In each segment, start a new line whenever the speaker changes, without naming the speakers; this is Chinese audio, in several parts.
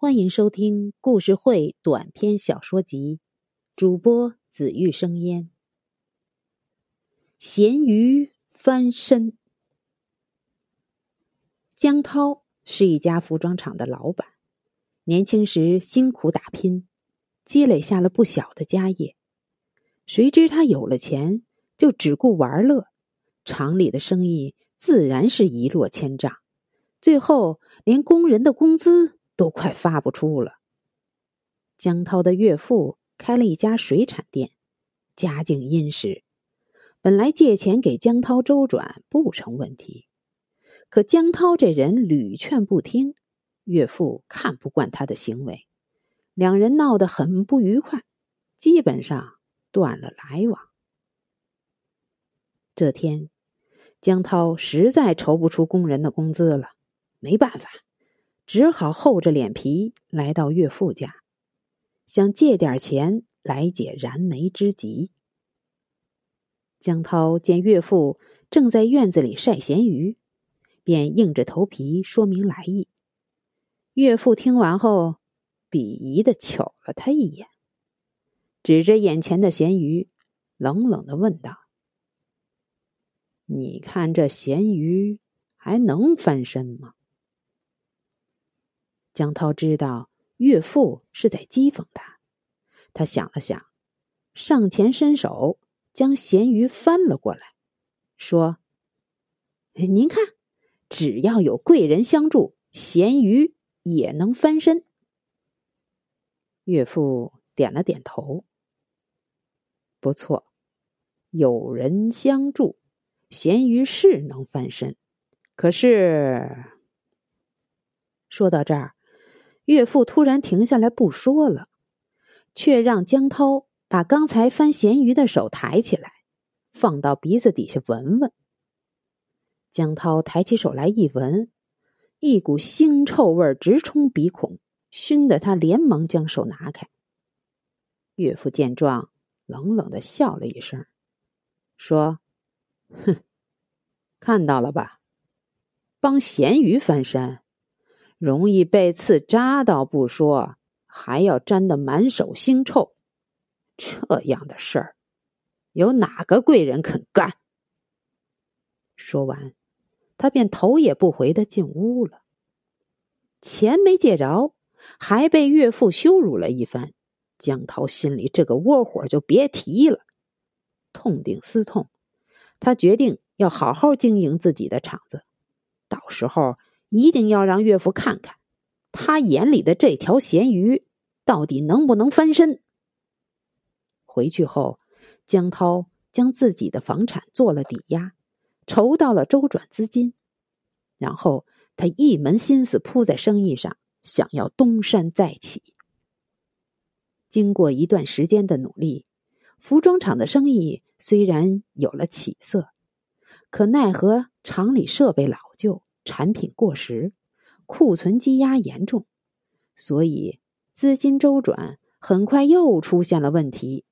欢迎收听故事会短篇小说集，主播紫玉生烟。咸鱼翻身。江涛是一家服装厂的老板，年轻时辛苦打拼，积累下了不小的家业。谁知他有了钱，就只顾玩乐，厂里的生意自然是一落千丈，最后连工人的工资。都快发不出了。江涛的岳父开了一家水产店，家境殷实，本来借钱给江涛周转不成问题，可江涛这人屡劝不听，岳父看不惯他的行为，两人闹得很不愉快，基本上断了来往。这天，江涛实在筹不出工人的工资了，没办法。只好厚着脸皮来到岳父家，想借点钱来解燃眉之急。江涛见岳父正在院子里晒咸鱼，便硬着头皮说明来意。岳父听完后，鄙夷的瞅了他一眼，指着眼前的咸鱼，冷冷的问道：“你看这咸鱼还能翻身吗？”江涛知道岳父是在讥讽他，他想了想，上前伸手将咸鱼翻了过来，说：“您看，只要有贵人相助，咸鱼也能翻身。”岳父点了点头：“不错，有人相助，咸鱼是能翻身。可是，说到这儿。”岳父突然停下来不说了，却让江涛把刚才翻咸鱼的手抬起来，放到鼻子底下闻闻。江涛抬起手来一闻，一股腥臭味直冲鼻孔，熏得他连忙将手拿开。岳父见状，冷冷的笑了一声，说：“哼，看到了吧，帮咸鱼翻身。”容易被刺扎到不说，还要沾得满手腥臭，这样的事儿，有哪个贵人肯干？说完，他便头也不回的进屋了。钱没借着，还被岳父羞辱了一番，江涛心里这个窝火就别提了。痛定思痛，他决定要好好经营自己的厂子，到时候。一定要让岳父看看，他眼里的这条咸鱼到底能不能翻身。回去后，江涛将自己的房产做了抵押，筹到了周转资金，然后他一门心思扑在生意上，想要东山再起。经过一段时间的努力，服装厂的生意虽然有了起色，可奈何厂里设备老旧。产品过时，库存积压严重，所以资金周转很快又出现了问题。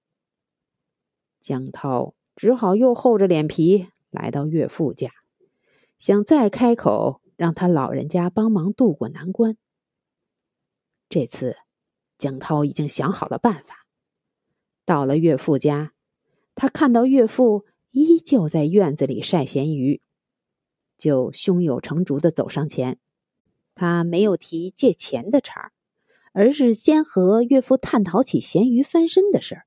江涛只好又厚着脸皮来到岳父家，想再开口让他老人家帮忙渡过难关。这次，江涛已经想好了办法。到了岳父家，他看到岳父依旧在院子里晒咸鱼。就胸有成竹的走上前，他没有提借钱的茬儿而是先和岳父探讨起咸鱼翻身的事儿。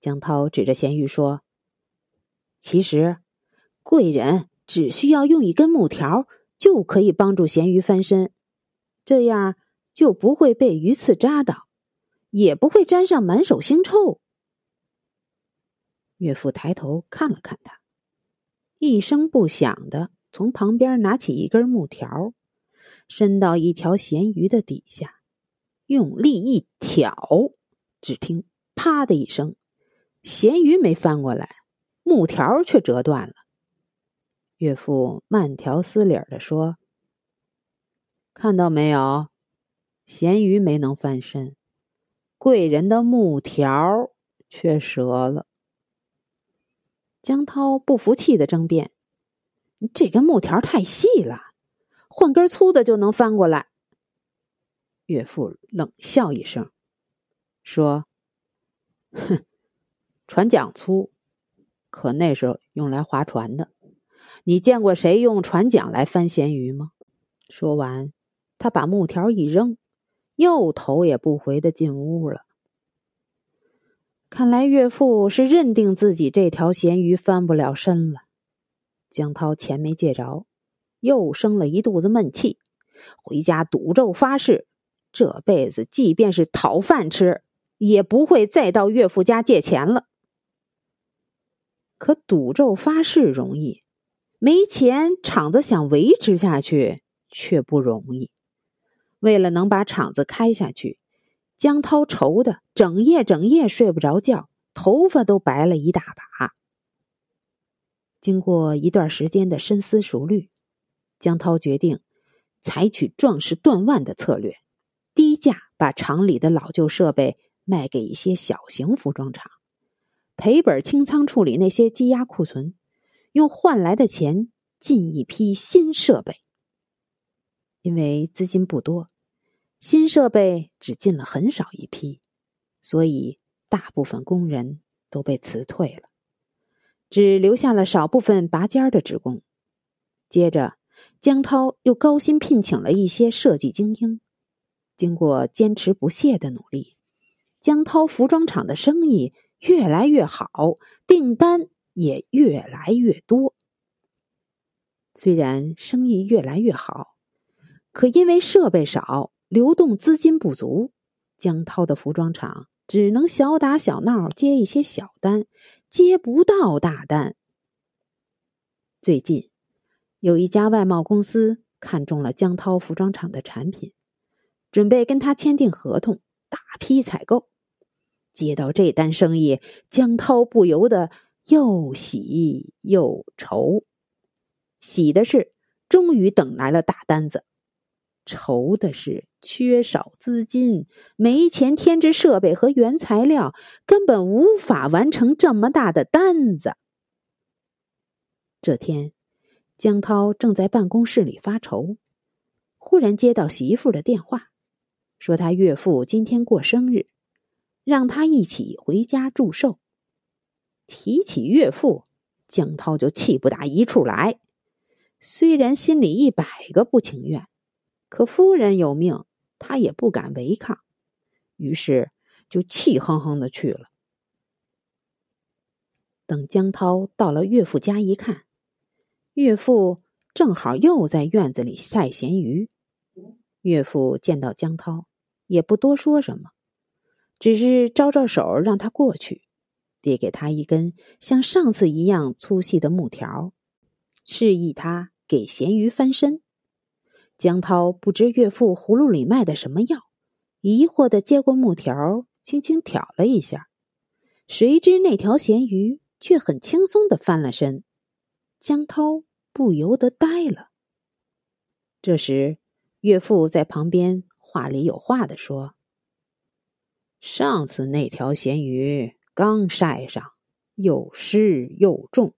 江涛指着咸鱼说：“其实，贵人只需要用一根木条就可以帮助咸鱼翻身，这样就不会被鱼刺扎到，也不会沾上满手腥臭。”岳父抬头看了看他，一声不响的。从旁边拿起一根木条，伸到一条咸鱼的底下，用力一挑，只听“啪”的一声，咸鱼没翻过来，木条却折断了。岳父慢条斯理的说：“看到没有，咸鱼没能翻身，贵人的木条却折了。”江涛不服气的争辩。这根木条太细了，换根粗的就能翻过来。岳父冷笑一声，说：“哼，船桨粗，可那时候用来划船的。你见过谁用船桨来翻咸鱼吗？”说完，他把木条一扔，又头也不回的进屋了。看来岳父是认定自己这条咸鱼翻不了身了。江涛钱没借着，又生了一肚子闷气，回家赌咒发誓，这辈子即便是讨饭吃，也不会再到岳父家借钱了。可赌咒发誓容易，没钱，厂子想维持下去却不容易。为了能把厂子开下去。江涛愁的整夜整夜睡不着觉，头发都白了一大把。经过一段时间的深思熟虑，江涛决定采取壮士断腕的策略，低价把厂里的老旧设备卖给一些小型服装厂，赔本清仓处理那些积压库存，用换来的钱进一批新设备。因为资金不多。新设备只进了很少一批，所以大部分工人都被辞退了，只留下了少部分拔尖的职工。接着，江涛又高薪聘请了一些设计精英。经过坚持不懈的努力，江涛服装厂的生意越来越好，订单也越来越多。虽然生意越来越好，可因为设备少。流动资金不足，江涛的服装厂只能小打小闹接一些小单，接不到大单。最近，有一家外贸公司看中了江涛服装厂的产品，准备跟他签订合同，大批采购。接到这单生意，江涛不由得又喜又愁。喜的是，终于等来了大单子。愁的是缺少资金，没钱添置设备和原材料，根本无法完成这么大的单子。这天，江涛正在办公室里发愁，忽然接到媳妇的电话，说他岳父今天过生日，让他一起回家祝寿。提起岳父，江涛就气不打一处来，虽然心里一百个不情愿。可夫人有命，他也不敢违抗，于是就气哼哼的去了。等江涛到了岳父家一看，岳父正好又在院子里晒咸鱼。岳父见到江涛，也不多说什么，只是招招手让他过去，递给他一根像上次一样粗细的木条，示意他给咸鱼翻身。江涛不知岳父葫芦里卖的什么药，疑惑的接过木条，轻轻挑了一下，谁知那条咸鱼却很轻松的翻了身。江涛不由得呆了。这时，岳父在旁边话里有话的说：“上次那条咸鱼刚晒上，又湿又重，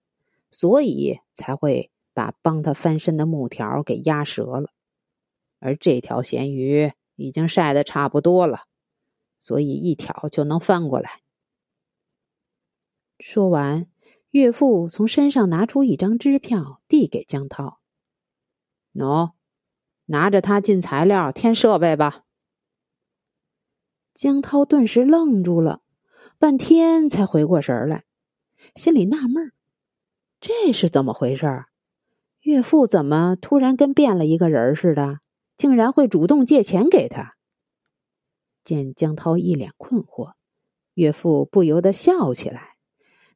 所以才会把帮他翻身的木条给压折了。”而这条咸鱼已经晒得差不多了，所以一挑就能翻过来。说完，岳父从身上拿出一张支票，递给江涛：“喏，拿着它进材料添设备吧。”江涛顿时愣住了，半天才回过神来，心里纳闷这是怎么回事？岳父怎么突然跟变了一个人似的？竟然会主动借钱给他。见江涛一脸困惑，岳父不由得笑起来，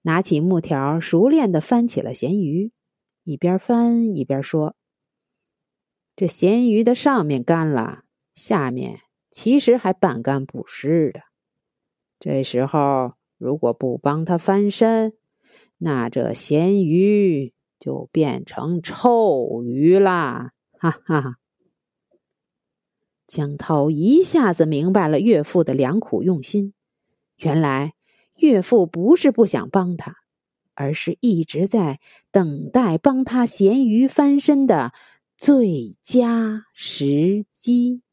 拿起木条，熟练的翻起了咸鱼，一边翻一边说：“这咸鱼的上面干了，下面其实还半干不湿的。这时候如果不帮他翻身，那这咸鱼就变成臭鱼啦！”哈哈。江涛一下子明白了岳父的良苦用心，原来岳父不是不想帮他，而是一直在等待帮他咸鱼翻身的最佳时机。